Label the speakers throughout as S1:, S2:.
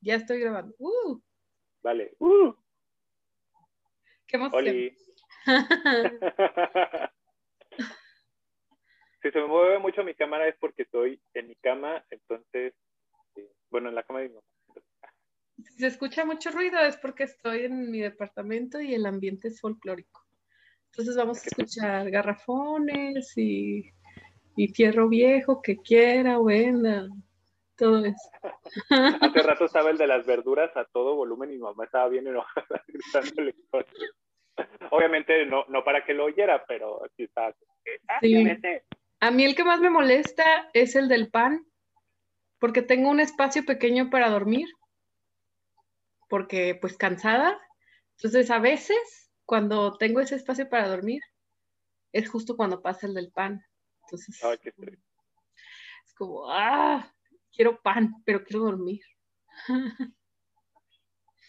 S1: ya estoy grabando. Uh.
S2: Vale. Uh.
S1: Qué emoción.
S2: Oli. si se me mueve mucho mi cámara es porque estoy en mi cama, entonces, eh, bueno, en la cama de mi mamá.
S1: Si se escucha mucho ruido es porque estoy en mi departamento y el ambiente es folclórico. Entonces vamos a escuchar garrafones y, y fierro viejo que quiera o venda, todo eso.
S2: Hace rato estaba el de las verduras a todo volumen y mi mamá estaba bien enojada gritándole. Obviamente no, no para que lo oyera, pero sí estaba. "Ah,
S1: Sí.
S2: vete".
S1: A mí el que más me molesta es el del pan, porque tengo un espacio pequeño para dormir, porque pues cansada. Entonces a veces cuando tengo ese espacio para dormir, es justo cuando pasa el del pan. Entonces
S2: Ay, qué
S1: es como, ah, quiero pan, pero quiero dormir.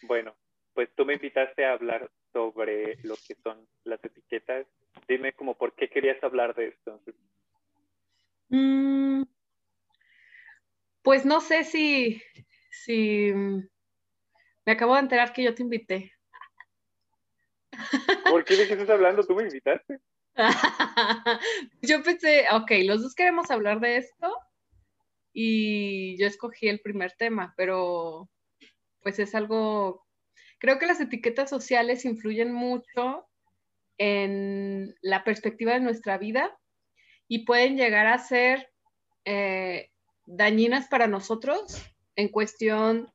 S2: Bueno, pues tú me invitaste a hablar sobre lo que son las etiquetas. Dime como por qué querías hablar de esto.
S1: Mm, pues no sé si, si mm, me acabo de enterar que yo te invité.
S2: ¿Por qué de qué estás hablando? ¿Tú me invitaste?
S1: Yo pensé, ok, los dos queremos hablar de esto y yo escogí el primer tema, pero pues es algo, creo que las etiquetas sociales influyen mucho en la perspectiva de nuestra vida y pueden llegar a ser eh, dañinas para nosotros en cuestión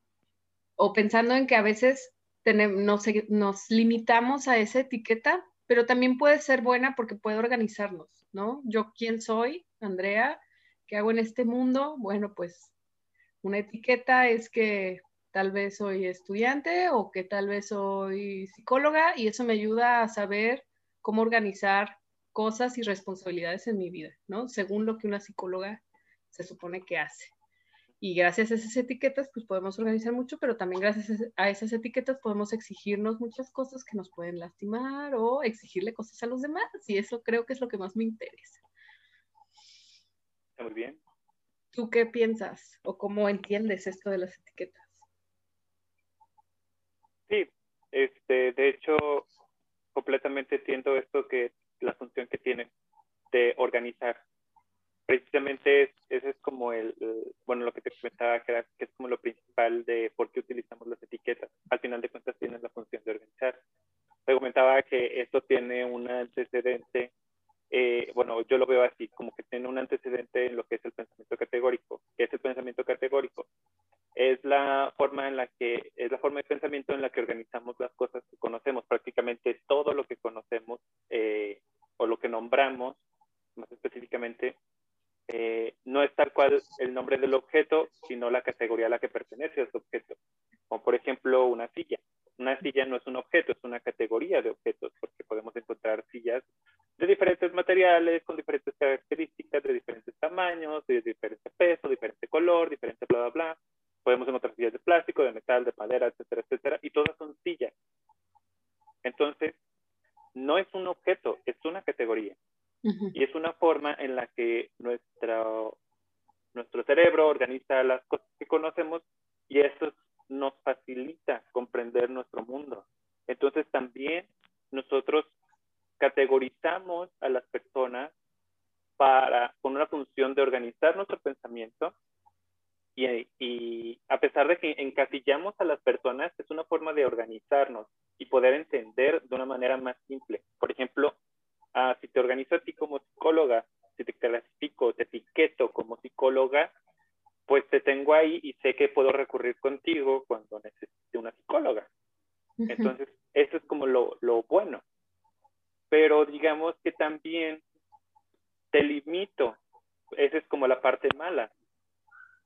S1: o pensando en que a veces tenem- nos, nos limitamos a esa etiqueta, pero también puede ser buena porque puede organizarnos, ¿no? Yo, ¿quién soy? Andrea, ¿qué hago en este mundo? Bueno, pues una etiqueta es que tal vez soy estudiante o que tal vez soy psicóloga y eso me ayuda a saber cómo organizar cosas y responsabilidades en mi vida, ¿no? Según lo que una psicóloga se supone que hace. Y gracias a esas etiquetas, pues podemos organizar mucho, pero también gracias a esas etiquetas podemos exigirnos muchas cosas que nos pueden lastimar o exigirle cosas a los demás. Y eso creo que es lo que más me interesa.
S2: Está muy bien.
S1: ¿Tú qué piensas o cómo entiendes esto de las etiquetas?
S2: Sí, este, de hecho, completamente entiendo esto que la función que tiene de organizar. Precisamente es, ese es como el, bueno, lo que te comentaba, que es como lo principal de por qué utilizamos las etiquetas. Al final de cuentas tienen la función de organizar. Te comentaba que esto tiene un antecedente, eh, bueno, yo lo veo así, como que tiene un antecedente en lo que es el pensamiento categórico. ¿Qué es el pensamiento categórico? es la forma en la que es la forma de pensamiento en la que organizamos las cosas que conocemos. Prácticamente todo lo que conocemos eh, o lo que nombramos más específicamente. Eh, no es tal cual el nombre del objeto sino la categoría a la que pertenece ese objeto. Como por ejemplo una silla. Una silla no es un objeto es una categoría de objetos porque podemos encontrar sillas de diferentes materiales con diferentes características de diferentes tamaños de diferente peso diferente color diferente bla bla bla podemos encontrar sillas de plástico, de metal, de madera, etcétera, etcétera, y todas son sillas. Entonces, no es un objeto, es una categoría.
S1: Ujú.
S2: Y es una forma en la que nuestro, nuestro cerebro organiza las cosas que conocemos y eso nos facilita comprender nuestro mundo. Entonces, también nosotros categorizamos a las personas para, con una función de organizar nuestro pensamiento y, y, a pesar de que encasillamos a las personas, es una forma de organizarnos y poder entender de una manera más simple. Por ejemplo, uh, si te organizo a ti como psicóloga, si te clasifico, te etiqueto como psicóloga, pues te tengo ahí y sé que puedo recurrir contigo cuando necesite una psicóloga. Uh -huh. Entonces, eso es como lo, lo bueno. Pero digamos que también te limito, esa es como la parte mala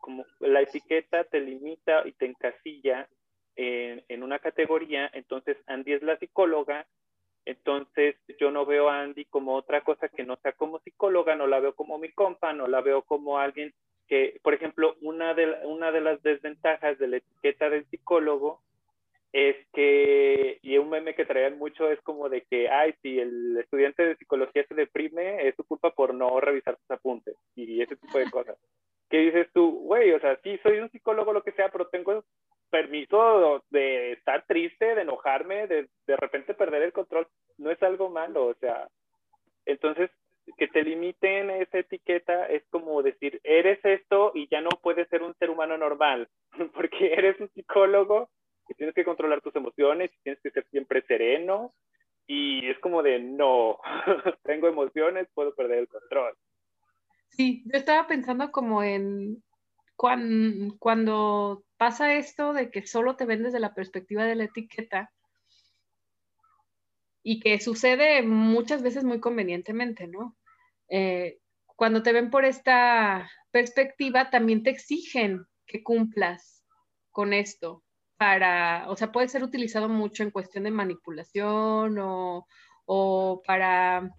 S2: como la etiqueta te limita y te encasilla en, en, una categoría, entonces Andy es la psicóloga, entonces yo no veo a Andy como otra cosa que no sea como psicóloga, no la veo como mi compa, no la veo como alguien que, por ejemplo, una de, una de las desventajas de la etiqueta del psicólogo es que, y un meme que traían mucho es como de que, ay, si el estudiante de psicología se deprime, es su culpa por no revisar sus apuntes y ese tipo de cosas. ¿Qué dices tú? Güey, o sea, sí, soy un psicólogo, lo que sea, pero tengo permiso de estar triste, de enojarme, de de repente perder el control. No es algo malo, o sea, entonces que te limiten esa etiqueta es como decir, eres esto y ya no puedes ser un ser humano normal, porque eres un psicólogo y tienes que controlar tus emociones y tienes que ser siempre sereno y es como de, no, tengo emociones, puedo perder el control.
S1: Sí, yo estaba pensando como en cuando, pasa esto de que solo te ven desde la perspectiva de la etiqueta, y que sucede muchas veces muy convenientemente, ¿no? Eh, cuando te ven por esta perspectiva, también te exigen que cumplas con esto para, o sea, puede ser utilizado mucho en cuestión de manipulación o, o para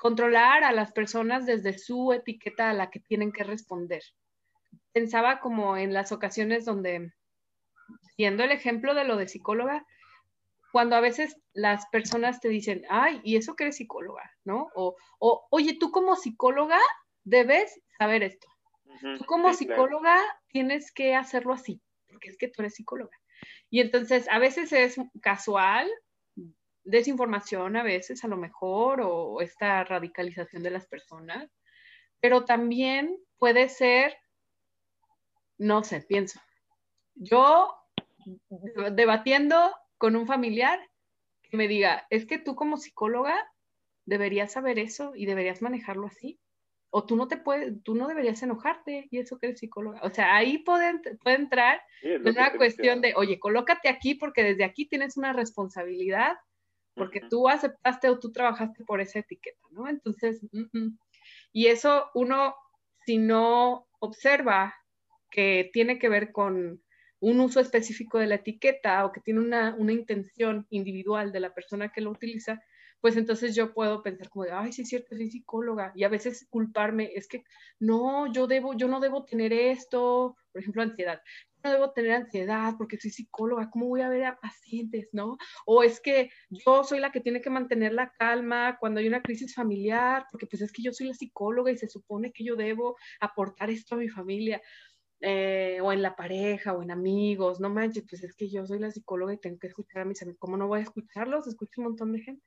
S1: controlar a las personas desde su etiqueta a la que tienen que responder. Pensaba como en las ocasiones donde, siendo el ejemplo de lo de psicóloga, cuando a veces las personas te dicen, ay, ¿y eso que eres psicóloga? ¿No? O, oye, tú como psicóloga debes saber esto. tú como psicóloga tienes que hacerlo así, porque es que tú eres psicóloga. Y entonces a veces es casual, desinformación a veces a lo mejor, o esta radicalización de las personas, pero también puede ser, no sé, pienso, yo debatiendo con un familiar que me diga, es que tú como psicóloga deberías saber eso y deberías manejarlo así. O tú no te puedes, tú no deberías enojarte y eso que eres psicóloga. O sea, ahí puede, puede entrar en una cuestión de, oye, colócate aquí porque desde aquí tienes una responsabilidad, porque tú aceptaste o tú trabajaste por esa etiqueta, ¿no? Entonces, y eso uno, si no observa que tiene que ver con un uso específico de la etiqueta o que tiene una, intención individual de la persona que lo utiliza, pues entonces yo puedo pensar como de, ay, sí es cierto, soy psicóloga, y a veces culparme, es que no, yo debo, yo no debo tener esto, por ejemplo, ansiedad, debo tener ansiedad porque soy psicóloga, ¿cómo voy a ver a pacientes, no? O es que yo soy la que tiene que mantener la calma cuando hay una crisis familiar, porque pues es que yo soy la psicóloga y se supone que yo debo aportar esto a mi familia. Eh, o en la pareja, o en amigos, no manches, pues es que yo soy la psicóloga y tengo que escuchar a mis amigos, ¿cómo no voy a escucharlos? Escucho un montón de gente.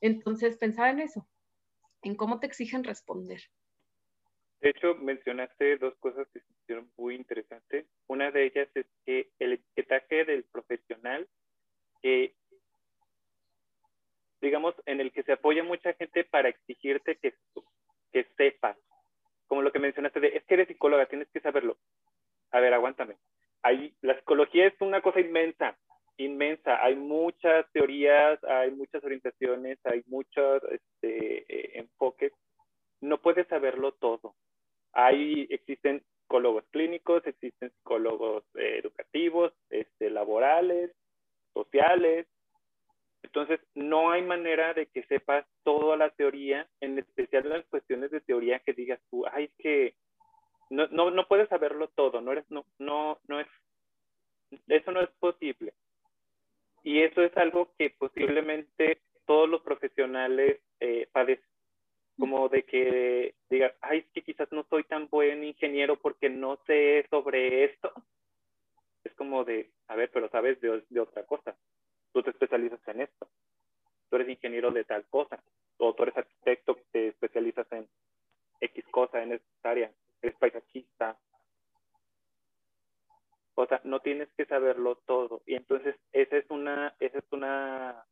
S1: Entonces, pensaba en eso, en cómo te exigen responder.
S2: De hecho, mencionaste dos cosas que se muy interesantes. Una de ellas es que el etiquetaje del profesional, digamos, en el que se apoya mucha gente para exigirte que, sepas como lo que mencionaste de, es que eres psicóloga, tienes que saberlo. A ver, aguántame. Hay, la psicología es una cosa inmensa, inmensa. Hay muchas teorías, hay muchas orientaciones, hay muchos este, eh, enfoques. No puedes saberlo todo. Hay, existen psicólogos clínicos, existen psicólogos eh, educativos, este, laborales, sociales, entonces, no hay manera de que sepas toda la teoría, en especial las cuestiones de teoría que digas tú, ay, que no, no, no puedes saberlo todo, no eres, no, no, no es, eso no es posible. Y eso es algo que posiblemente todos los profesionales eh, padecen, como de que digas, ay, es que quizás no soy tan buen ingeniero porque no sé sobre esto. Es como de, a ver, pero sabes de, de otra cosa tú te especializas en esto. Tú eres ingeniero de tal cosa. O tú eres arquitecto que te especializas en X cosa en esta área. Eres paisajista. O sea, no tienes que saberlo todo. Y entonces esa es una, esa es una,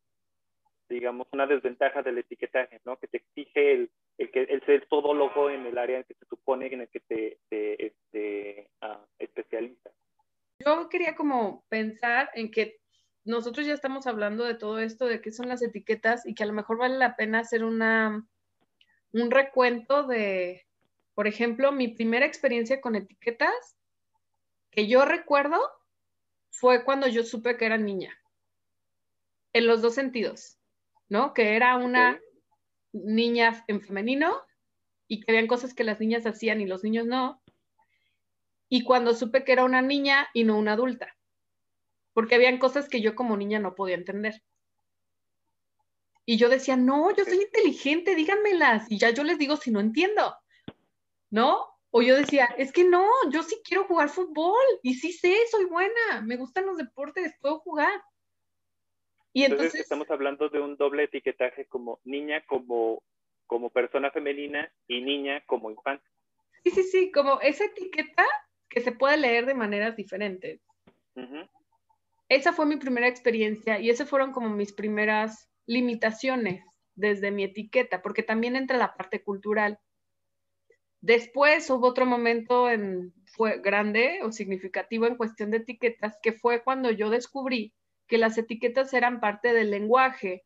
S2: digamos, una desventaja del etiquetaje, ¿no? Que te exige el, el, que, el ser todólogo en el área en que se supone en el que te, te este, uh, especializas.
S1: Yo quería como pensar en que nosotros ya estamos hablando de todo esto, de qué son las etiquetas y que a lo mejor vale la pena hacer una, un recuento de, por ejemplo, mi primera experiencia con etiquetas que yo recuerdo fue cuando yo supe que era niña, en los dos sentidos, ¿no? Que era una niña en femenino y que habían cosas que las niñas hacían y los niños no. Y cuando supe que era una niña y no una adulta porque habían cosas que yo como niña no podía entender. Y yo decía, no, yo soy inteligente, díganmelas. Y ya yo les digo si no entiendo, ¿no? O yo decía, es que no, yo sí quiero jugar fútbol y sí sé, soy buena, me gustan los deportes, puedo jugar.
S2: Y entonces, estamos hablando de un doble etiquetaje como niña como, como persona femenina y niña como infante.
S1: Sí, sí, sí, como esa etiqueta que se puede leer de maneras diferentes. Esa fue mi primera experiencia y esas fueron como mis primeras limitaciones desde mi etiqueta, porque también entra la parte cultural. Después hubo otro momento en, fue grande o significativo en cuestión de etiquetas, que fue cuando yo descubrí que las etiquetas eran parte del lenguaje,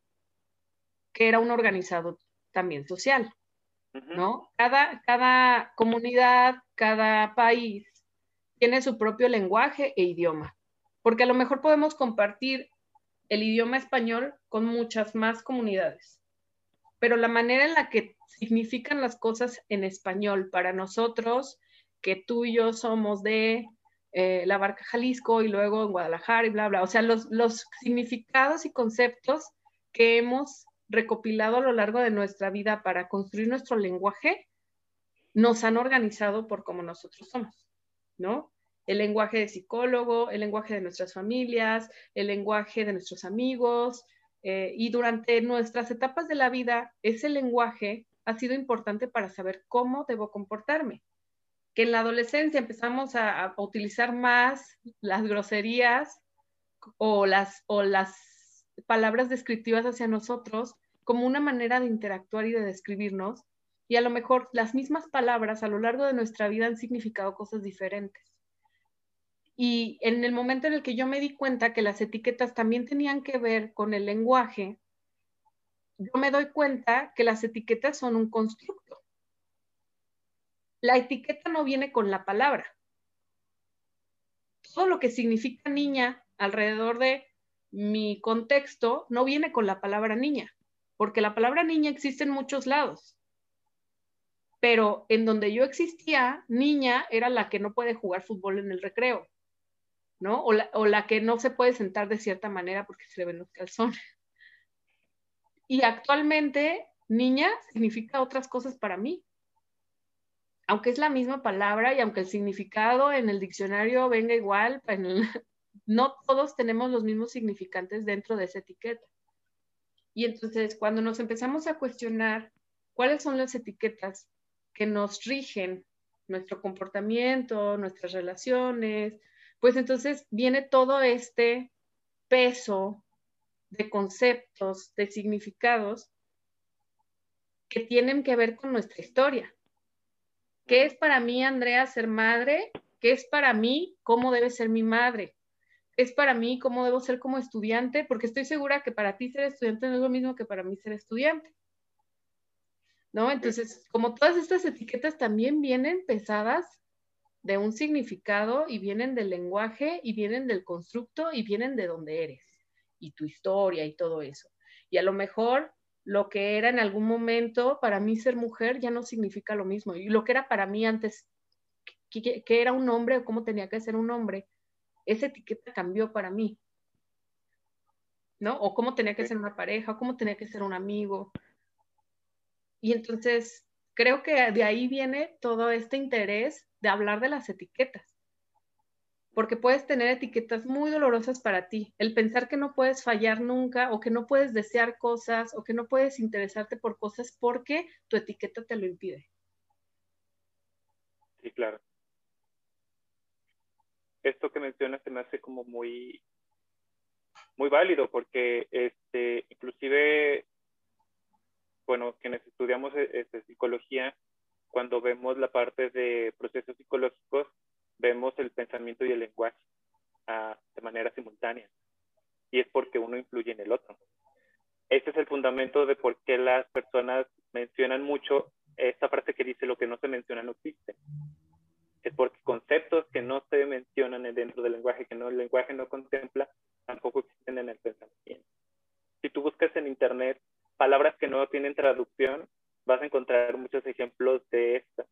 S1: que era un organizado también social, ¿no? Cada, cada comunidad, cada país tiene su propio lenguaje e idioma, porque a lo mejor podemos compartir el idioma español con muchas más comunidades, pero la manera en la que significan las cosas en español para nosotros, que tú y yo somos de eh, la barca Jalisco y luego en Guadalajara y bla, bla, o sea, los, los significados y conceptos que hemos recopilado a lo largo de nuestra vida para construir nuestro lenguaje, nos han organizado por como nosotros somos, ¿no? El lenguaje de psicólogo, el lenguaje de nuestras familias, el lenguaje de nuestros amigos, eh, y durante nuestras etapas de la vida, ese lenguaje ha sido importante para saber cómo debo comportarme. Que en la adolescencia empezamos a, a utilizar más las groserías o las, o las palabras descriptivas hacia nosotros como una manera de interactuar y de describirnos. Y a lo mejor las mismas palabras a lo largo de nuestra vida han significado cosas diferentes. Y en el momento en el que yo me di cuenta que las etiquetas también tenían que ver con el lenguaje, yo me doy cuenta que las etiquetas son un constructo. La etiqueta no viene con la palabra. Todo lo que significa niña alrededor de mi contexto no viene con la palabra niña, porque la palabra niña existe en muchos lados. Pero en donde yo existía, niña era la que no puede jugar fútbol en el recreo, ¿no? O la, o la que no se puede sentar de cierta manera porque se le ven los calzones. Y actualmente, niña significa otras cosas para mí. Aunque es la misma palabra y aunque el significado en el diccionario venga igual, no todos tenemos los mismos significantes dentro de esa etiqueta. Y entonces, cuando nos empezamos a cuestionar cuáles son las etiquetas que nos rigen nuestro comportamiento, nuestras relaciones, pues entonces viene todo este peso de conceptos, de significados que tienen que ver con nuestra historia. ¿Qué es para mí, Andrea, ser madre? ¿Qué es para mí cómo debe ser mi madre? ¿Qué es para mí cómo debo ser como estudiante? Porque estoy segura que para ti ser estudiante no es lo mismo que para mí ser estudiante. ¿No? Entonces, como todas estas etiquetas también vienen pesadas de un significado y vienen del lenguaje y vienen del constructo y vienen de donde eres y tu historia y todo eso. Y a lo mejor lo que era en algún momento para mí ser mujer ya no significa lo mismo. Y lo que era para mí antes, que, era un hombre o cómo tenía que ser un hombre, esa etiqueta cambió para mí. ¿No? O cómo tenía que ser una pareja, o cómo tenía que ser un amigo. Y entonces creo que de ahí viene todo este interés de hablar de las etiquetas porque puedes tener etiquetas muy dolorosas para ti. El pensar que no puedes fallar nunca o que no puedes desear cosas o que no puedes interesarte por cosas porque tu etiqueta te lo impide.
S2: Sí, claro. Esto que mencionas se me hace como muy muy válido porque este inclusive bueno, quienes estudiamos este, psicología cuando vemos la parte de procesos psicológicos vemos el pensamiento y el lenguaje ah, de manera simultánea. Y es porque uno influye en el otro. Este es el fundamento de por qué las personas mencionan mucho esta frase que dice lo que no se menciona no existe. Es porque conceptos que no se mencionan dentro del lenguaje, que no, el lenguaje no contempla, tampoco existen en el pensamiento. Si tú buscas en internet palabras que no tienen traducción, vas a encontrar muchos ejemplos de esto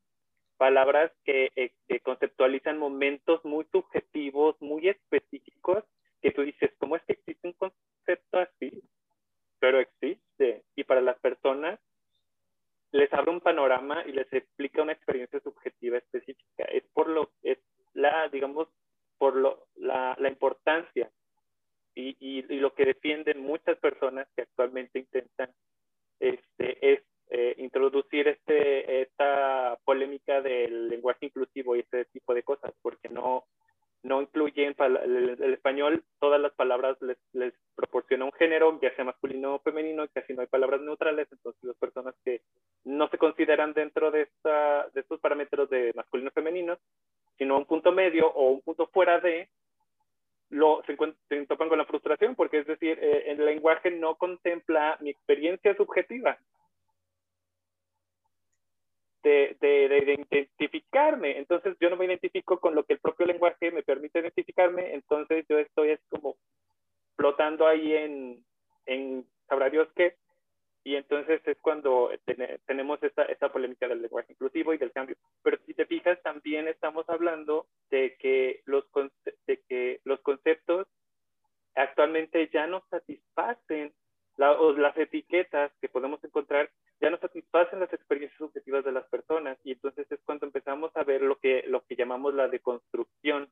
S2: palabras eh, que, conceptualizan momentos muy subjetivos, muy específicos, que tú dices, ¿cómo es que existe un concepto así? Pero existe. Y para las personas les abre un panorama y les explica una experiencia subjetiva específica. Es por lo, es la, digamos, por lo, la, la importancia y, y, lo que defienden muchas personas que actualmente intentan este, es eh, introducir este, esta polémica del lenguaje inclusivo y este tipo de cosas, porque no, no incluyen el, español, todas las palabras les, les, proporciona un género, ya sea masculino o femenino, y casi no hay palabras neutrales, entonces las personas que no se consideran dentro de, esta, de estos parámetros de masculino o femenino, sino un punto medio o un punto fuera de, lo, se, se topan con la frustración, porque es decir, eh, el lenguaje no contempla mi experiencia subjetiva de, de, de, identificarme. Entonces yo no me identifico con lo que el propio lenguaje me permite identificarme, entonces yo estoy así como flotando ahí en, en sabrá Dios qué, y entonces es cuando tenemos esta, esta polémica del lenguaje inclusivo y del cambio. Pero si te fijas, también estamos hablando de que los, de que los conceptos actualmente ya no satisfacen las etiquetas que podemos encontrar, ya no satisfacen las experiencias subjetivas de las personas. Y entonces es cuando empezamos a ver lo que, lo que llamamos la deconstrucción,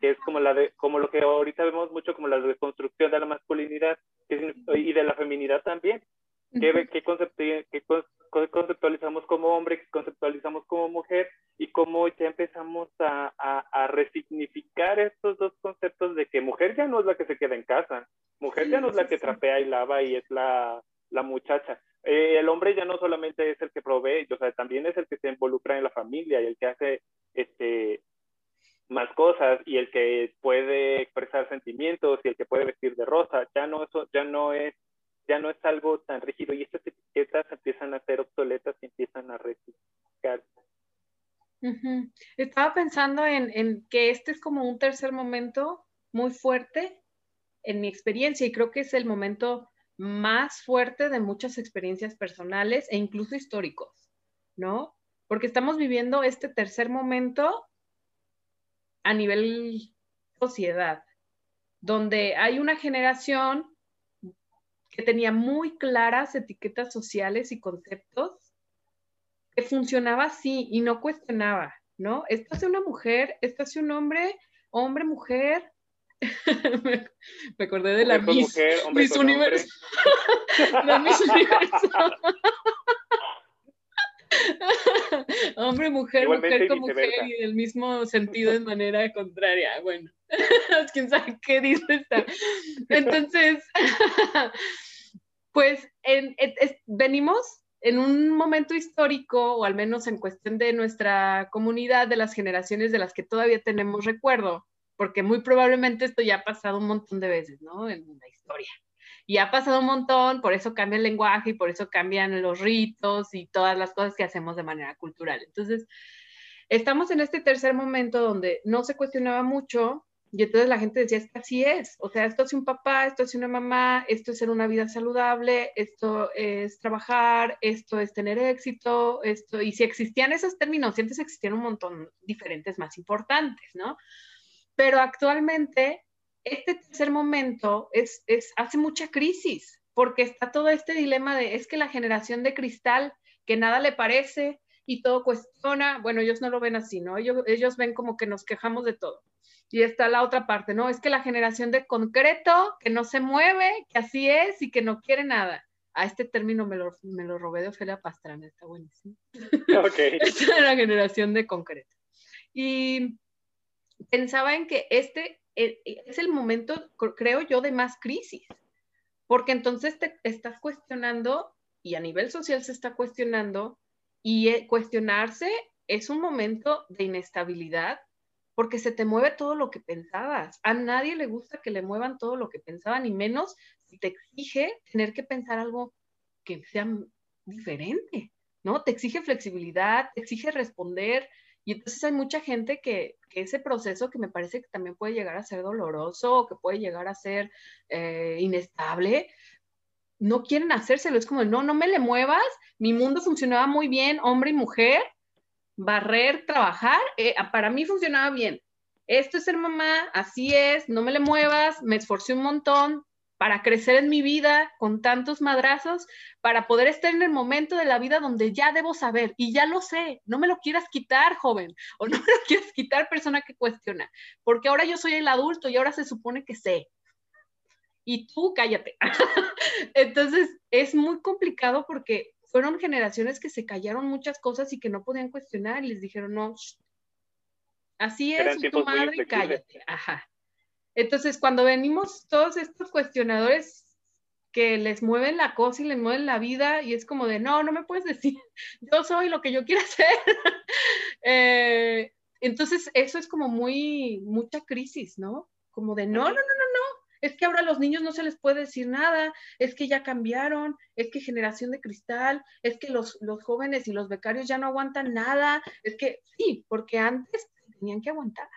S2: que es como, la de, como lo que ahorita vemos mucho como la deconstrucción de la masculinidad y de la feminidad también, ¿Qué, qué, conceptualizamos como hombre, qué conceptualizamos como mujer y cómo ya empezamos a, a, resignificar estos dos conceptos de que mujer ya no es la que se queda en casa, mujer ya no es la que trapea y lava y es la, la muchacha. Eh, el hombre ya no solamente es el que provee, o sea, también es el que se involucra en la familia y el que hace este, más cosas y el que puede expresar sentimientos y el que puede vestir de rosa, ya no, eso, ya no es ya no es algo tan rígido y estas etiquetas empiezan a ser obsoletas y empiezan a reciclar.
S1: Estaba pensando en, en, que este es como un tercer momento muy fuerte en mi experiencia y creo que es el momento más fuerte de muchas experiencias personales e incluso históricos, ¿no? Porque estamos viviendo este tercer momento a nivel sociedad, donde hay una generación que tenía muy claras etiquetas sociales y conceptos, que funcionaba así y no cuestionaba, ¿no? Esto hace una mujer, esto hace un hombre, hombre, mujer. me, acordé de la Miss, Miss Universo. la Miss Universo. hombre, mujer, mujer con mujer y del mismo sentido de manera contraria. Bueno, quién sabe qué dice esta. Entonces, pues venimos en un momento histórico, o al menos en cuestión de nuestra comunidad, de las generaciones de las que todavía tenemos recuerdo, porque muy probablemente esto ya ha pasado un montón de veces, ¿no? En la historia. Y ha pasado un montón, por eso cambia el lenguaje y por eso cambian los ritos y todas las cosas que hacemos de manera cultural. Entonces, estamos en este tercer momento donde no se cuestionaba mucho y entonces la gente decía, es que así es, o sea, esto es un papá, esto es una mamá, esto es ser una vida saludable, esto es trabajar, esto es tener éxito, esto, y si existían esos términos, antes existían un montón diferentes más importantes, ¿no? Pero actualmente, este tercer momento es, es, hace mucha crisis, porque está todo este dilema de, es que la generación de cristal, que nada le parece y todo cuestiona, bueno, ellos no lo ven así, ¿no? Ellos, ellos ven como que nos quejamos de todo y está la otra parte, ¿no? Es que la generación de concreto, que no se mueve, que así es y que no quiere nada. A este término me lo, me lo robé de Ofelia Pastrana, está buenísimo. Ok. Esta es la generación de concreto. Y pensaba en que este eh, es el momento, creo yo, de más crisis, porque entonces te estás cuestionando y a nivel social se está cuestionando y eh, cuestionarse es un momento de inestabilidad porque se te mueve todo lo que pensabas. A nadie le gusta que le muevan todo lo que pensaban, ni menos si te exige tener que pensar algo que sea diferente, ¿no? Te exige flexibilidad, te exige responder. Y entonces hay mucha gente que, ese proceso que me parece que también puede llegar a ser doloroso o que puede llegar a ser eh, inestable, no quieren hacérselo. Es como, no, no me le muevas, mi mundo funcionaba muy bien, hombre y mujer, barrer, trabajar, eh, para mí funcionaba bien. Esto es ser mamá, así es, no me le muevas, me esforcé un montón, para crecer en mi vida con tantos madrazos, para poder estar en el momento de la vida donde ya debo saber y ya lo sé. No me lo quieras quitar, joven, o no me lo quieras quitar, persona que cuestiona, porque ahora yo soy el adulto y ahora se supone que sé. Y tú cállate. Entonces, es muy complicado porque fueron generaciones que se callaron muchas cosas y que no podían cuestionar y les dijeron, no, así es, tu madre, cállate. Ajá. Entonces, cuando venimos todos estos cuestionadores que les mueven la cosa y les mueven la vida y es como de, no, no me puedes decir, yo soy lo que yo quiero hacer. Eh, entonces, eso es como muy, mucha crisis, ¿no? Como de, no, no, no, no, no, es que ahora a los niños no se les puede decir nada, es que ya cambiaron, es que generación de cristal, es que los, los jóvenes y los becarios ya no aguantan nada, es que sí, porque antes tenían que aguantar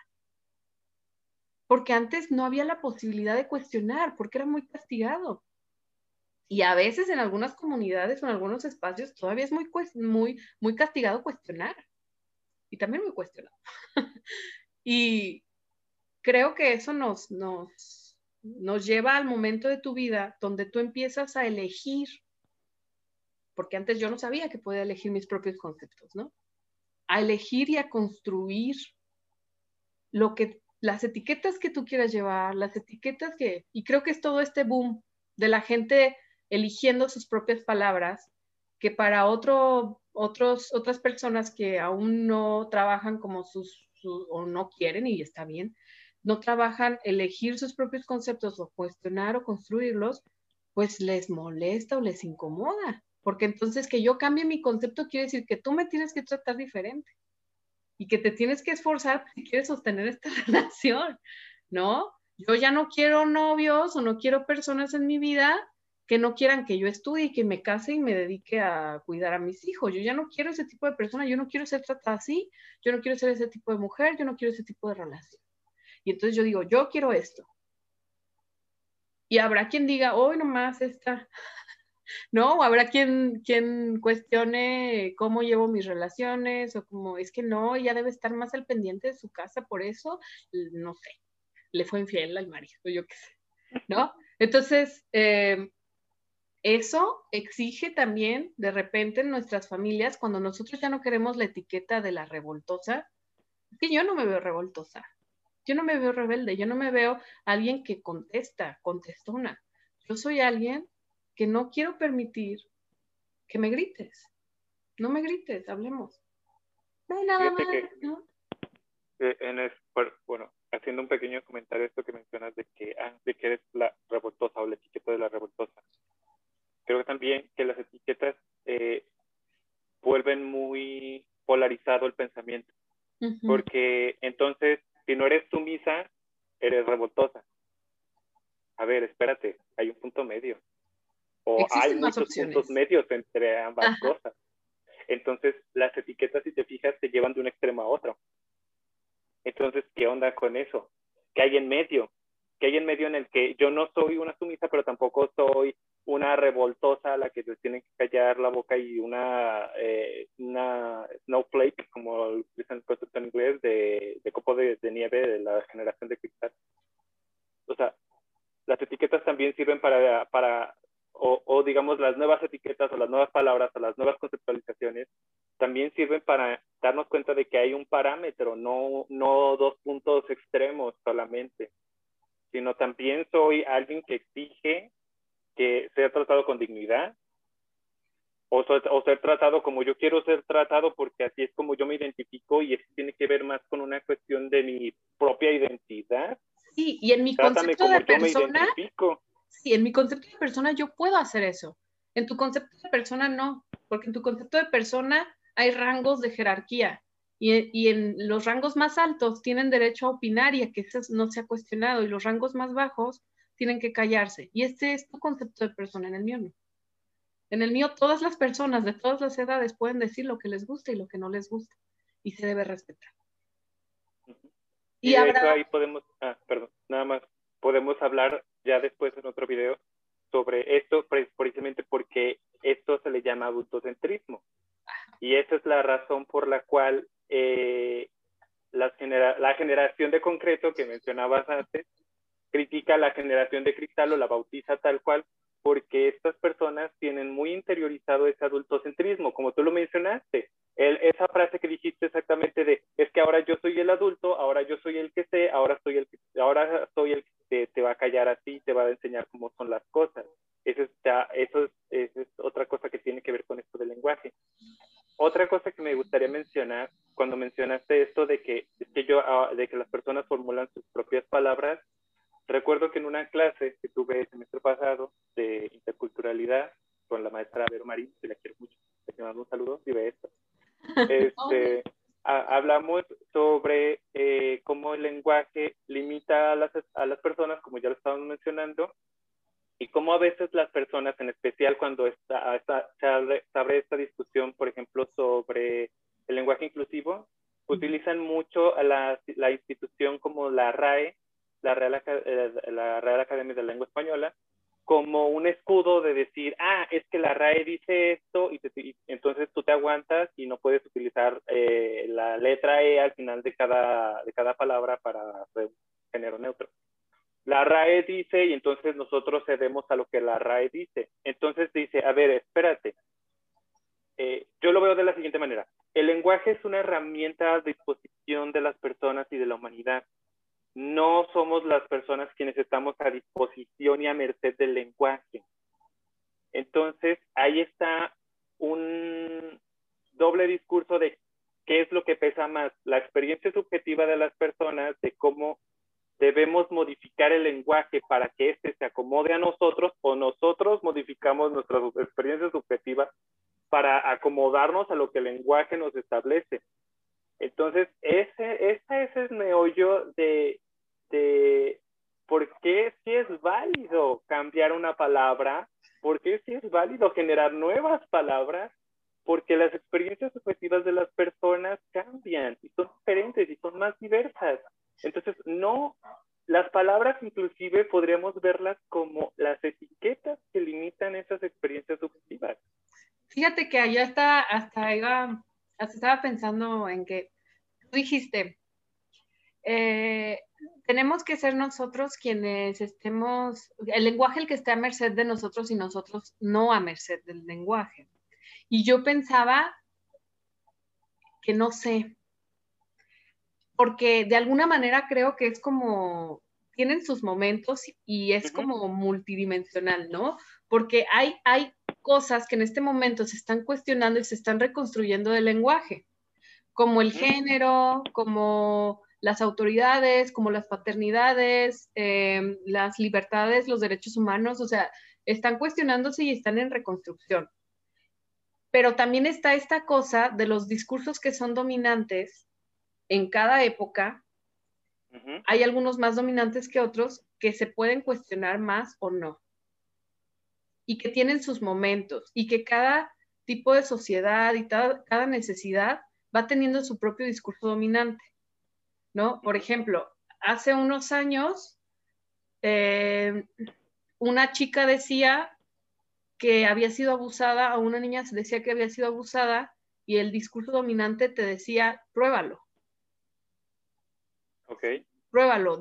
S1: porque antes no había la posibilidad de cuestionar, porque era muy castigado. Y a veces en algunas comunidades o en algunos espacios todavía es muy, muy, muy castigado cuestionar. Y también muy cuestionado. y creo que eso nos, nos, nos lleva al momento de tu vida donde tú empiezas a elegir, porque antes yo no sabía que podía elegir mis propios conceptos, ¿no? A elegir y a construir lo que las etiquetas que tú quieras llevar, las etiquetas que, y creo que es todo este boom de la gente eligiendo sus propias palabras, que para otro, otros, otras personas que aún no trabajan como sus, o no quieren, y está bien, no trabajan elegir sus propios conceptos o cuestionar o construirlos, pues les molesta o les incomoda, porque entonces que yo cambie mi concepto quiere decir que tú me tienes que tratar diferente y que te tienes que esforzar si quieres sostener esta relación, ¿no? Yo ya no quiero novios o no quiero personas en mi vida que no quieran que yo estudie y que me case y me dedique a cuidar a mis hijos. Yo ya no quiero ese tipo de persona, yo no quiero ser tratada así, yo no quiero ser ese tipo de mujer, yo no quiero ese tipo de relación. Y entonces yo digo, yo quiero esto. Y habrá quien diga, hoy nomás esta, ¿no? Habrá quien, quien cuestione cómo llevo mis relaciones o como es que no, ya debe estar más al pendiente de su casa, por eso, no sé, le fue infiel al marido, yo qué sé, ¿no? Entonces, eh, eso exige también de repente en nuestras familias, cuando nosotros ya no queremos la etiqueta de la revoltosa, que yo no me veo revoltosa, yo no me veo rebelde, yo no me veo alguien que contesta, contestona. Yo soy alguien que no quiero permitir que me grites. No me grites, hablemos. No hay nada más, ¿no?
S2: En bueno, haciendo un pequeño comentario esto que mencionas de que, ah, de que eres la revoltosa o la etiqueta de la revoltosa. Creo también que las etiquetas eh, vuelven muy polarizado el pensamiento. Porque entonces, si no eres sumisa, eres revoltosa. A ver, espérate, hay un punto medio hay muchos puntos medios entre ambas cosas. Entonces, las etiquetas, si te fijas, se llevan de un extremo a otro. Entonces, ¿qué onda con eso? ¿Qué hay en medio? ¿Qué hay en medio en el que yo no soy una sumisa, pero tampoco soy una revoltosa a la que se tiene que callar la boca y una, eh, una snowflake, como dicen en inglés, de, de copo de, de, nieve de la generación de cristal? O sea, las etiquetas también sirven para, para o, digamos las nuevas etiquetas o las nuevas palabras o las nuevas conceptualizaciones también sirven para darnos cuenta de que hay un parámetro, no, no dos puntos extremos solamente, sino también soy alguien que exige que sea tratado con dignidad o, o ser tratado como yo quiero ser tratado porque así es como yo me identifico y eso tiene que ver más con una cuestión de mi propia identidad.
S1: Sí, y en mi concepto de persona, Sí, en mi concepto de persona yo puedo hacer eso. En tu concepto de persona no, porque en tu concepto de persona hay rangos de jerarquía y, en los rangos más altos tienen derecho a opinar y a que eso no sea cuestionado y los rangos más bajos tienen que callarse. Y este es tu concepto de persona, en el mío no. En el mío todas las personas de todas las edades pueden decir lo que les gusta y lo que no les gusta y se debe respetar.
S2: Y, ahí podemos, ah, perdón, nada más, podemos hablar ya después en otro video sobre esto, precisamente porque esto se le llama adultocentrismo. Y esa es la razón por la cual eh, la, generación de concreto que mencionabas antes critica la generación de cristal o la bautiza tal cual, porque estas personas tienen muy interiorizado ese adultocentrismo, como tú lo mencionaste. esa frase que dijiste exactamente de, es que ahora yo soy el adulto, ahora yo soy el que sé, ahora soy el que, ahora soy el que te, va a callar a ti, te va a enseñar cómo son las cosas. Eso, es, eso es, es otra cosa que tiene que ver con esto del lenguaje. Otra cosa que me gustaría mencionar, cuando mencionaste esto de que, que yo, ah, de que las personas formulan sus propias palabras, recuerdo que en una clase que tuve el semestre pasado de interculturalidad con la maestra Vero Marín, que la quiero mucho, le mando un saludo si ve esto, este, hablamos sobre eh, cómo el lenguaje limita a las, a las personas, como ya lo estábamos mencionando, y cómo a veces las personas, en especial cuando está, se, abre, esta discusión, por ejemplo, sobre el lenguaje inclusivo, utilizan mucho a la, la institución como la RAE, la Real, eh, la Real Academia de la Lengua Española, como un escudo de decir, ah, es que la RAE dice esto y, entonces tú te aguantas y no puedes utilizar eh, la letra E al final de cada, de cada palabra para hacer género neutro. La RAE dice y entonces nosotros cedemos a lo que la RAE dice. Entonces dice, a ver, espérate. Eh, yo lo veo de la siguiente manera. El lenguaje es una herramienta a disposición de las personas y de la humanidad. No somos las personas quienes estamos a disposición y a merced del lenguaje. Entonces, ahí está un doble discurso de qué es lo que pesa más, la experiencia subjetiva de las personas, de cómo debemos modificar el lenguaje para que éste se acomode a nosotros o nosotros modificamos nuestra experiencia subjetiva para acomodarnos a lo que el lenguaje nos establece. Entonces, ese, ese es el meollo de, de por qué si es válido cambiar una palabra, por qué si es válido generar nuevas palabras, porque las experiencias subjetivas de las personas cambian y son diferentes y son más diversas. Entonces, no, las palabras inclusive podríamos verlas como las etiquetas que limitan esas experiencias subjetivas.
S1: Fíjate que allá está, hasta iba, hasta estaba pensando en que tú dijiste, eh, tenemos que ser nosotros quienes estemos, el lenguaje el que esté a merced de nosotros y nosotros no a merced del lenguaje. Y yo pensaba que no sé, porque de alguna manera creo que es como, tienen sus momentos y es como multidimensional, ¿no? Porque hay, hay cosas que en este momento se están cuestionando y se están reconstruyendo del lenguaje, como el género, como las autoridades, como las paternidades, em, las libertades, los derechos humanos, o sea, están cuestionándose y están en reconstrucción. Pero también está esta cosa de los discursos que son dominantes en cada época hay algunos más dominantes que otros que se pueden cuestionar más o no. Y que tienen sus momentos y que cada tipo de sociedad y cada, necesidad va teniendo su propio discurso dominante. ¿No? Por ejemplo, hace unos años eh, una chica decía que había sido abusada, a una niña decía que había sido abusada y el discurso dominante te decía, pruébalo.
S2: Ok.
S1: Pruébalo,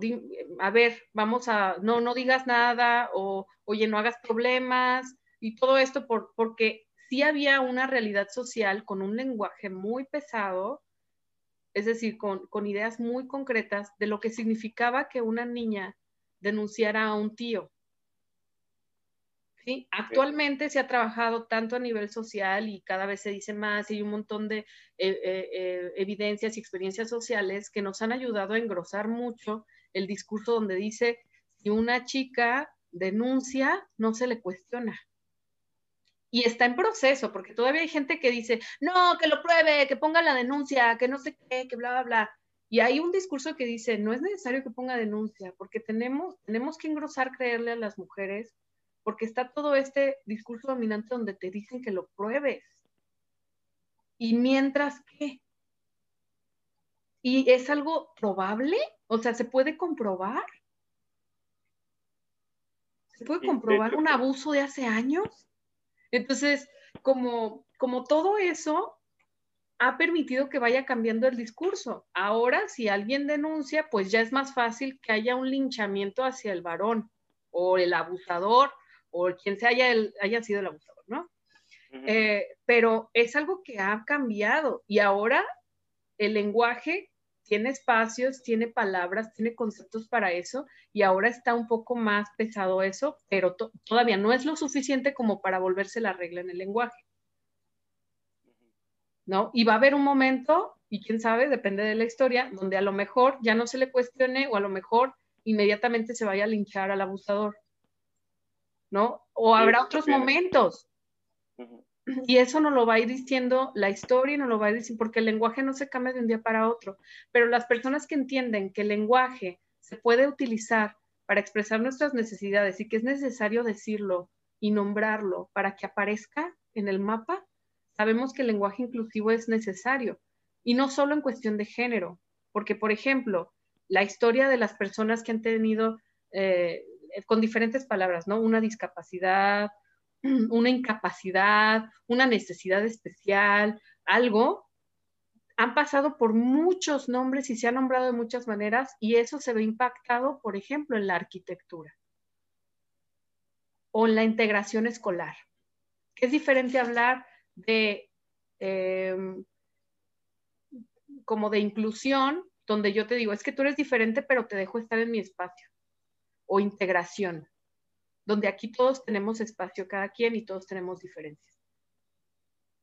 S1: a ver, vamos a, no, no digas nada, o oye, no hagas problemas, y todo esto por, porque sí había una realidad social con un lenguaje muy pesado, es decir, con, con ideas muy concretas de lo que significaba que una niña denunciara a un tío, Actualmente se ha trabajado tanto a nivel social y cada vez se dice más y hay un montón de eh, eh, eh, evidencias y experiencias sociales que nos han ayudado a engrosar mucho el discurso donde dice, si una chica denuncia, no se le cuestiona. Y está en proceso, porque todavía hay gente que dice, no, que lo pruebe, que ponga la denuncia, que no sé qué, que bla, bla, bla. Y hay un discurso que dice, no es necesario que ponga denuncia, porque tenemos, tenemos que engrosar creerle a las mujeres porque está todo este discurso dominante donde te dicen que lo pruebes. Y mientras que, ¿y es algo probable? O sea, ¿se puede comprobar? ¿Se puede comprobar un abuso de hace años? Entonces, como, como todo eso, ha permitido que vaya cambiando el discurso. Ahora, si alguien denuncia, pues ya es más fácil que haya un linchamiento hacia el varón o el abusador o quien se haya, haya sido el abusador, ¿no? Eh, pero es algo que ha cambiado y ahora el lenguaje tiene espacios, tiene palabras, tiene conceptos para eso y ahora está un poco más pesado eso, pero todavía no es lo suficiente como para volverse la regla en el lenguaje. ¿No? Y va a haber un momento, y quién sabe, depende de la historia, donde a lo mejor ya no se le cuestione o a lo mejor inmediatamente se vaya a linchar al abusador. ¿No? O habrá otros momentos. Y eso no lo va a ir diciendo la historia, no lo va a ir diciendo, porque el lenguaje no se cambia de un día para otro. Pero las personas que entienden que el lenguaje se puede utilizar para expresar nuestras necesidades y que es necesario decirlo y nombrarlo para que aparezca en el mapa, sabemos que el lenguaje inclusivo es necesario. Y no solo en cuestión de género, porque, por ejemplo, la historia de las personas que han tenido eh, con diferentes palabras, ¿no? Una discapacidad, una incapacidad, una necesidad especial, algo, han pasado por muchos nombres y se han nombrado de muchas maneras y eso se ve impactado, por ejemplo, en la arquitectura o en la integración escolar. Es diferente hablar de em, como de inclusión, donde yo te digo, es que tú eres diferente, pero te dejo estar en mi espacio, o integración donde aquí todos tenemos espacio cada quien y todos tenemos diferencias.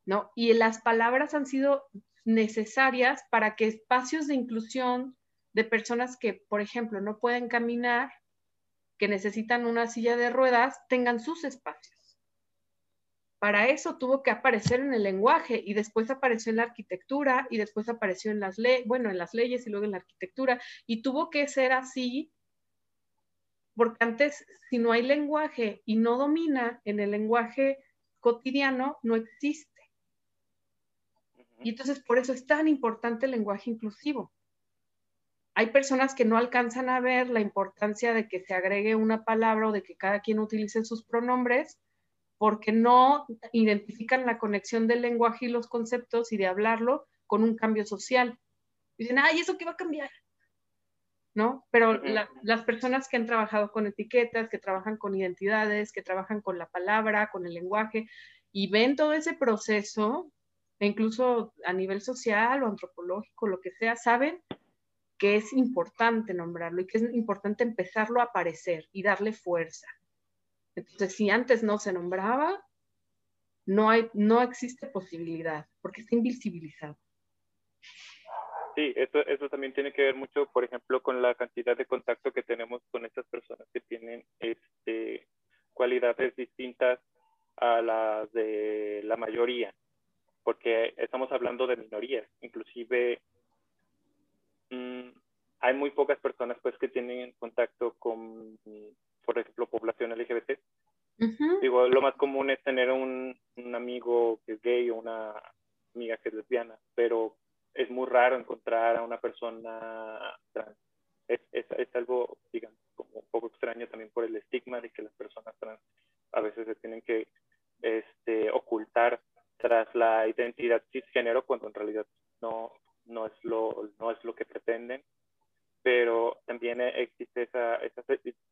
S1: ¿No? Y las palabras han sido necesarias para que espacios de inclusión de personas que, por ejemplo, no pueden caminar, que necesitan una silla de ruedas, tengan sus espacios. Para eso tuvo que aparecer en el lenguaje y después apareció en la arquitectura y después apareció en las leyes, bueno, en las leyes y luego en la arquitectura y tuvo que ser así porque antes, si no hay lenguaje y no domina en el lenguaje cotidiano, no existe. Y entonces por eso es tan importante el lenguaje inclusivo. Hay personas que no alcanzan a ver la importancia de que se agregue una palabra o de que cada quien utilice sus pronombres porque no identifican la conexión del lenguaje y los conceptos y de hablarlo con un cambio social. Dicen, ay, ¿eso qué va a cambiar? ¿No? Pero las personas que han trabajado con etiquetas, que trabajan con identidades, que trabajan con la palabra, con el lenguaje, y ven todo ese proceso, e incluso a nivel social o antropológico, lo que sea, saben que es importante nombrarlo y que es importante empezarlo a aparecer y darle fuerza. Entonces, si antes no se nombraba, no, hay, no existe posibilidad, porque está invisibilizado.
S2: Sí, eso, eso también tiene que ver mucho, por ejemplo, con la cantidad de contacto que tenemos con estas personas que tienen este, cualidades distintas a las de la mayoría, porque estamos hablando de minorías, inclusive mm, hay muy pocas personas pues que tienen contacto con, por ejemplo, población LGBT. Digo, lo más común es tener un, un amigo que es gay o una amiga que es lesbiana, pero es muy raro encontrar a una persona trans. Es, es, es, algo, digamos, como un poco extraño también por el estigma de que las personas trans a veces se tienen que este, ocultar tras la identidad cisgénero cuando en realidad no, no, es, lo, no es lo que pretenden. Pero también existe esa, esa,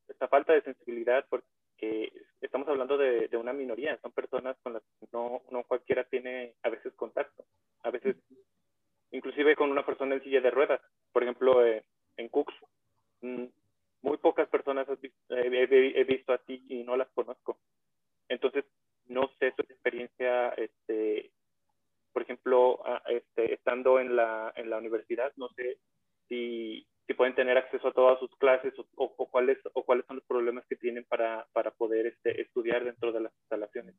S2: esa falta de sensibilidad porque estamos hablando de, de, una minoría, son personas con las que no, no cualquiera tiene a veces contacto. A veces inclusive con una persona en silla de ruedas. Por ejemplo, eh, en Cooks, mm, muy pocas personas he, visto así y no las conozco. Entonces, no sé su experiencia, este, por ejemplo, este, estando en la, en la universidad, no sé si, si pueden tener acceso a todas sus clases o, o, cuáles, o cuáles son los problemas que tienen para, para poder este, estudiar dentro de las instalaciones.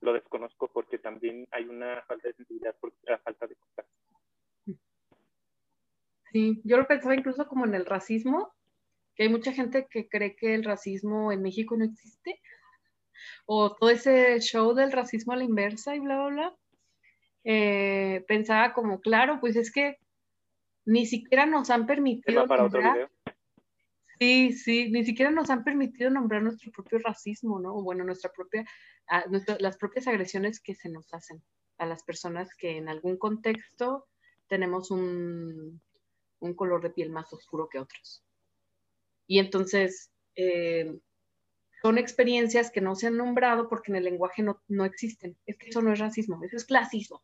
S2: Lo desconozco porque también hay una falta de sensibilidad por la falta de contacto.
S1: Sí, yo lo pensaba incluso como en el racismo, que hay mucha gente que cree que el racismo en México no existe, o todo ese show del racismo a la inversa y bla, bla, bla. Eh, pensaba como, claro, pues es que ni siquiera nos han permitido...
S2: Para otro video?
S1: Sí, sí, ni siquiera nos han permitido nombrar nuestro propio racismo, ¿no? O bueno, nuestra propia, ah, las propias agresiones que se nos hacen a las personas que en algún contexto tenemos un, un color de piel más oscuro que otros. Y entonces, eh, son experiencias que no se han nombrado porque en el lenguaje no, no, existen. Es que eso no es racismo, eso es clasismo,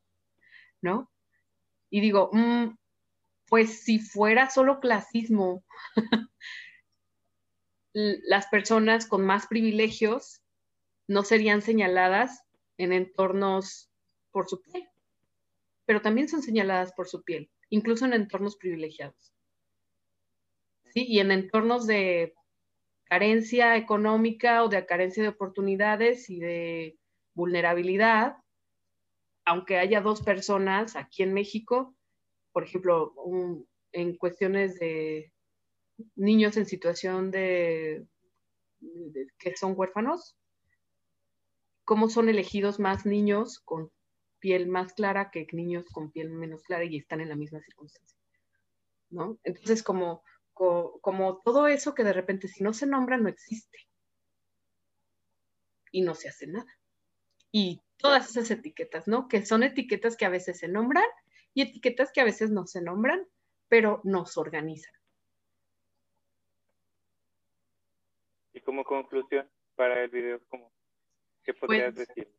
S1: ¿no? Y digo, mm, pues si fuera solo clasismo, las personas con más privilegios no serían señaladas en entornos por su piel, pero también son señaladas por su piel, incluso en entornos privilegiados. ¿Sí? Y en entornos de carencia económica o de carencia de oportunidades y de vulnerabilidad, aunque haya dos personas aquí en México, por ejemplo, en cuestiones de niños en situación de, que son huérfanos, cómo son elegidos más niños con piel más clara que niños con piel menos clara y están en la misma circunstancia. ¿no? Entonces, como, como, todo eso que de repente si no se nombra no existe y no se hace nada. Y todas esas etiquetas, ¿no? Que son etiquetas que a veces se nombran y etiquetas que a veces no se nombran, pero nos organizan.
S2: Y como conclusión para el video, ¿cómo, ¿qué podrías pues, decir?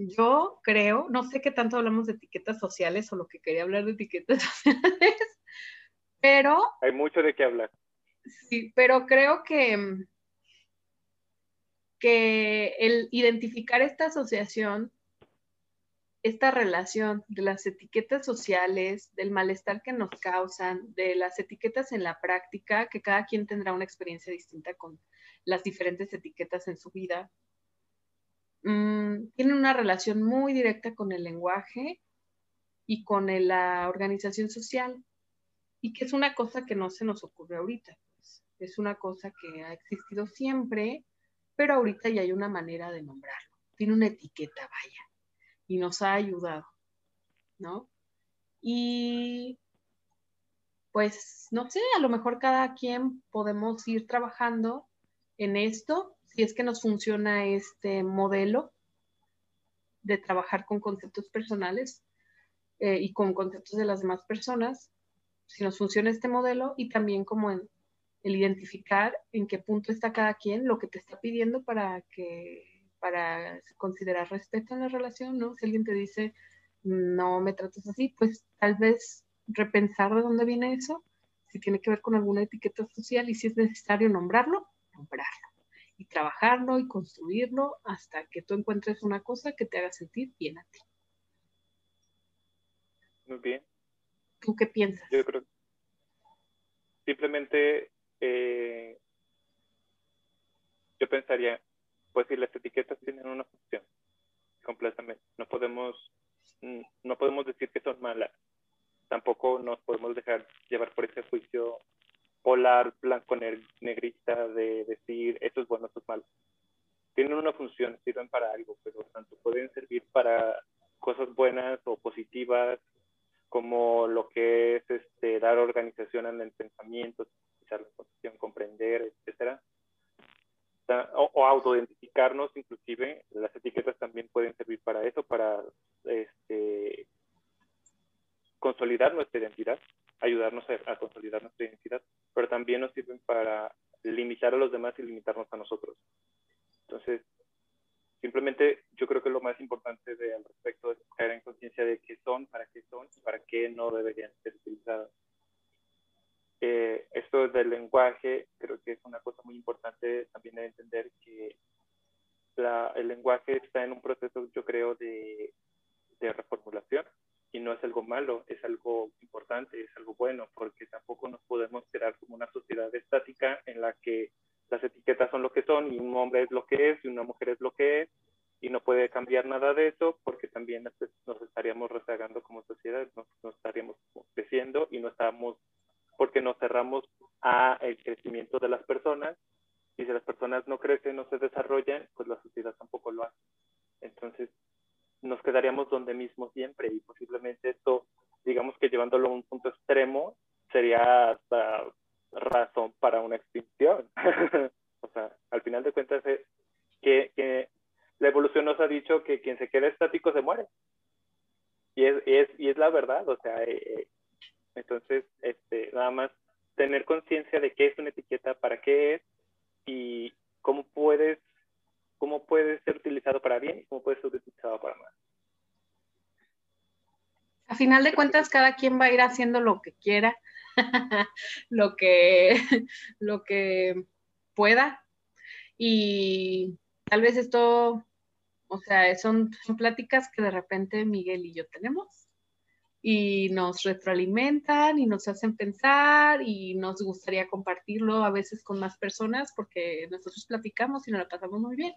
S1: Yo creo, no sé qué tanto hablamos de etiquetas sociales o lo que quería hablar de etiquetas sociales, pero...
S2: Hay mucho de qué hablar.
S1: Sí, pero creo que, que el identificar esta asociación, esta relación de las etiquetas sociales, del malestar que nos causan, de las etiquetas en la práctica, que cada quien tendrá una experiencia distinta con las diferentes etiquetas en su vida, Mm, tienen una relación muy directa con el lenguaje y con la organización social, y que es una cosa que no se nos ocurre ahorita. Pues. Es una cosa que ha existido siempre, pero ahorita ya hay una manera de nombrarlo. Tiene una etiqueta, vaya, y nos ha ayudado, ¿no? Y pues, no sé, a lo mejor cada quien podemos ir trabajando en esto si es que nos funciona este modelo de trabajar con conceptos personales eh, y con conceptos de las demás personas, si nos funciona este modelo y también como en el identificar en qué punto está cada quien, lo que te está pidiendo para que para considerar respeto en la relación, ¿no? Si alguien te dice, no me trates así, pues tal vez repensar de dónde viene eso, si tiene que ver con alguna etiqueta social y si es necesario nombrarlo, nombrarlo y trabajarlo y construirlo hasta que tú encuentres una cosa que te haga sentir bien a ti.
S2: Muy bien.
S1: ¿Tú qué piensas?
S2: Yo creo simplemente eh, yo pensaría, pues si las etiquetas tienen una función completamente, no podemos mm, no podemos decir que son malas, tampoco nos podemos dejar llevar por ese juicio polar, blanco, negrita, de decir esto es bueno, esto es malo. Tienen una función, sirven para algo, pero tanto pueden servir para cosas buenas o positivas, como lo que es este, dar organización en el pensamiento, la posición, comprender, etcétera. O, o autoidentificarnos, inclusive, las etiquetas también pueden servir para eso, para este, consolidar nuestra identidad ayudarnos a, consolidar nuestra identidad, pero también nos sirven para limitar a los demás y limitarnos a nosotros. Entonces, simplemente yo creo que lo más importante de, al respecto es caer en conciencia de qué son, para qué son y para qué no deberían ser utilizadas. Eh, esto del lenguaje creo que es una cosa muy importante también de entender que la, el lenguaje está en un proceso, yo creo, de, de reformulación y no es algo malo, es algo importante, es algo bueno, porque tampoco nos podemos quedar como una sociedad estática en la que las etiquetas son lo que son y un hombre es lo que es y una mujer es lo que es y no puede cambiar nada de eso porque también nos estaríamos rezagando como sociedad, nos, estaríamos creciendo y no estamos, porque nos cerramos a el crecimiento de las personas y si las personas no crecen, no se desarrollan, pues la sociedad tampoco lo hace. Entonces, nos quedaríamos donde mismo siempre y posiblemente esto, digamos que llevándolo a un punto extremo, sería hasta razón para una extinción. o sea, al final de cuentas, es que, la evolución nos ha dicho que quien se queda estático se muere. y es, es, y es la verdad, o sea, eh, eh, entonces, este, nada más tener conciencia de qué es una etiqueta, para qué es y cómo puedes, cómo puede ser utilizado para bien y cómo puede ser utilizado para mal.
S1: A final de cuentas, cada quien va a ir haciendo lo que quiera, lo que, lo que pueda. Y tal vez esto, o sea, son, son pláticas que de repente Miguel y yo tenemos y nos retroalimentan y nos hacen pensar y nos gustaría compartirlo a veces con más personas porque nosotros platicamos y nos la pasamos muy bien.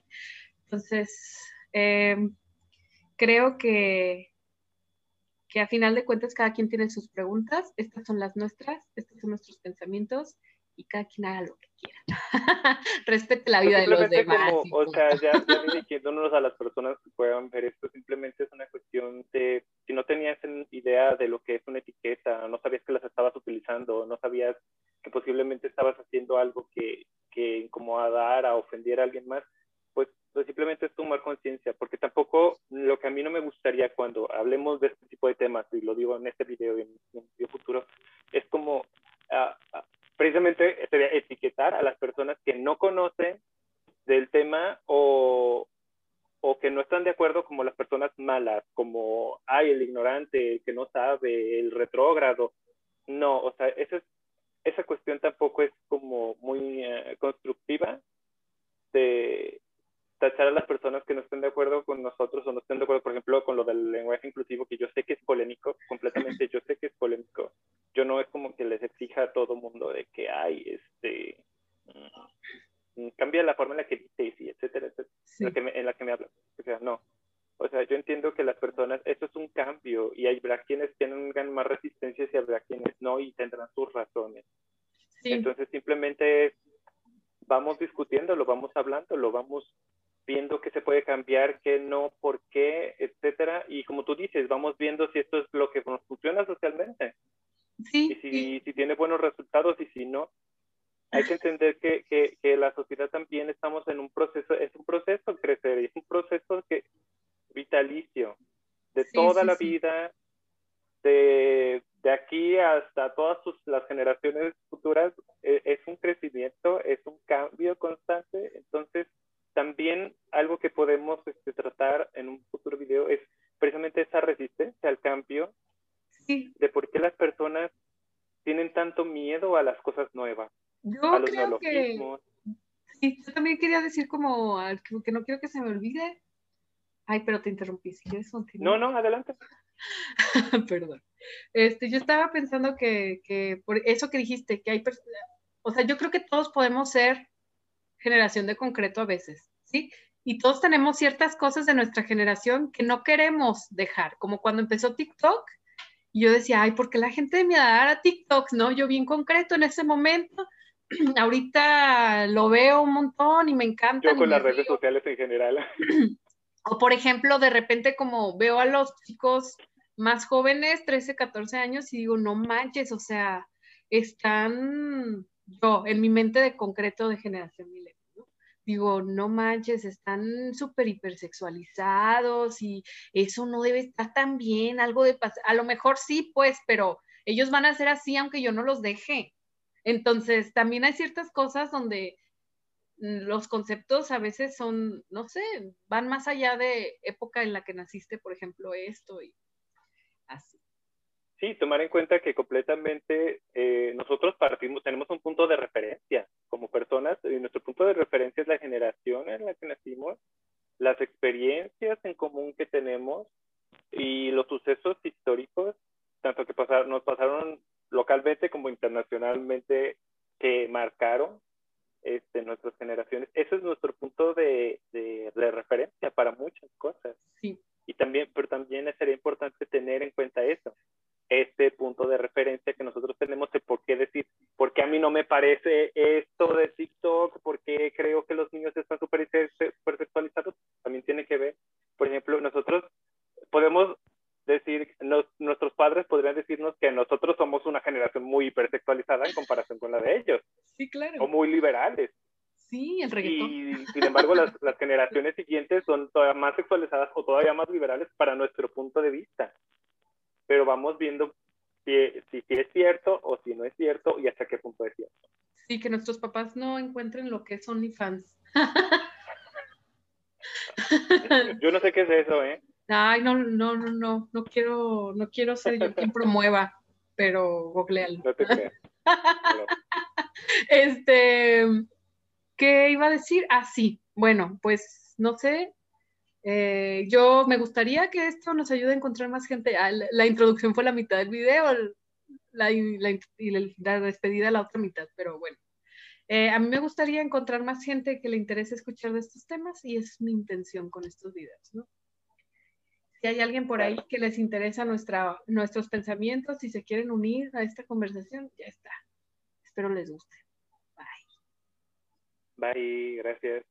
S1: Entonces, eh, creo que, que a final de cuentas cada quien tiene sus preguntas, estas son las nuestras, estos son nuestros pensamientos y cada quien haga lo que quiera. Respete la vida de los demás.
S2: o sea, ya, ya dirigiéndonos a las personas que puedan ver esto, simplemente es una cuestión de, si no tenías idea de lo que es una etiqueta, no sabías que las estabas utilizando, no sabías que posiblemente estabas haciendo algo que, que incomodara, ofendiera a alguien más, pues, pues simplemente es tomar conciencia, porque tampoco lo que a mí no me gustaría cuando hablemos de este tipo de temas, y lo digo en este video y en, el video futuro, es como uh, precisamente etiquetar a las personas que no conocen del tema o, o que no están de acuerdo como las personas malas, como, ay, el ignorante, el que no sabe, el retrógrado. No, o sea, esa, es, esa cuestión tampoco es como muy eh, constructiva de tachar a las personas que no estén de acuerdo con nosotros o no estén de acuerdo, por ejemplo, con lo del lenguaje inclusivo, que yo sé que es polémico, completamente yo sé que es polémico, yo no es como que les mundo de que hay, este, mm, cambia la forma en la que dices y etcétera, etcétera en la que me hablas. O sea, no. O sea, yo entiendo que las personas, eso es un cambio y habrá quienes tengan más resistencia y habrá quienes no y tendrán sus razones. Entonces simplemente vamos discutiéndolo, vamos hablando, lo vamos viendo qué se puede cambiar, qué no, por qué, etcétera. Y como tú dices, vamos viendo si esto es lo que nos funciona socialmente.
S1: Sí,
S2: y si, tiene buenos resultados y si no, hay que entender que, que, que, la sociedad también estamos en un proceso, es un proceso crecer, es un proceso que vitalicio, de toda la vida, de, de, aquí hasta todas las generaciones futuras, e, es un crecimiento, es un cambio constante, entonces también algo que podemos este, tratar en un futuro video es precisamente esa resistencia al cambio de por qué las personas tienen tanto miedo a las cosas nuevas.
S1: Yo creo que... Sí, yo también quería decir como que no quiero que se me olvide. Ay, pero te interrumpí, si quieres
S2: continuar. No, no, adelante.
S1: Perdón. Este, yo estaba pensando que, que por eso que dijiste, que hay o sea, yo creo que todos podemos ser generación de concreto a veces, ¿sí? Y todos tenemos ciertas cosas de nuestra generación que no queremos dejar, como cuando empezó TikTok, y yo decía, ay, porque la gente de mi edad era TikTok, ¿no? Yo bien concreto en ese momento. Ahorita lo veo un montón y me encanta.
S2: Yo con las redes sociales en general.
S1: O por ejemplo, de repente como veo a los chicos más jóvenes, 13, 14 años, y digo, no manches, o sea, están yo en mi mente de concreto de generación milenio digo, no manches, están súper hipersexualizados y eso no debe estar tan bien, algo de a lo mejor sí, pues, pero ellos van a ser así aunque yo no los deje. Entonces, también hay ciertas cosas donde los conceptos a veces son, no sé, van más allá de época en la que naciste, por ejemplo, esto y así.
S2: Sí, tomar en cuenta que completamente eh, nosotros partimos, tenemos un punto de referencia como personas y nuestro punto de referencia es la generación en la que nacimos, las experiencias en común que tenemos y los sucesos históricos, tanto que nos pasaron localmente como internacionalmente, que marcaron este, nuestras generaciones. Ese es nuestro punto de, de, de referencia para muchas cosas.
S1: Sí.
S2: Y también, pero también sería importante tener en cuenta eso este punto de referencia que nosotros tenemos de por qué decir, por qué a mí no me parece esto de TikTok, por qué creo que los niños están súper sexualizados, también tiene que ver, por ejemplo, nosotros podemos decir, nuestros padres podrían decirnos que nosotros somos una generación muy hipersexualizada en comparación con la de ellos.
S1: Sí, claro.
S2: O muy liberales.
S1: Sí, el reggaetón.
S2: Y sin embargo, las, las generaciones siguientes son todavía más sexualizadas o todavía más liberales para nuestro punto de vista. pero vamos viendo si, si, si es cierto o si no es cierto y hasta qué punto es cierto.
S1: Sí, que nuestros papás no encuentren lo que es OnlyFans.
S2: Yo no sé qué es eso, ¿eh?
S1: Ay, no, no, no, no, no quiero, no quiero ser yo quien promueva, pero googlealo. No te creas. Este, ¿qué iba a decir? Ah, sí, bueno, pues no sé. Eh, yo me gustaría que esto nos ayude a encontrar más gente. Ah, la, introducción fue la mitad del video, y la despedida la otra mitad, pero bueno. Eh, a mí me gustaría encontrar más gente que le interese escuchar de estos temas y es mi intención con estos videos, ¿no? Si hay alguien por ahí que les interesa nuestra, nuestros pensamientos y se quieren unir a esta conversación, ya está. Espero les guste.
S2: Bye. Bye, gracias.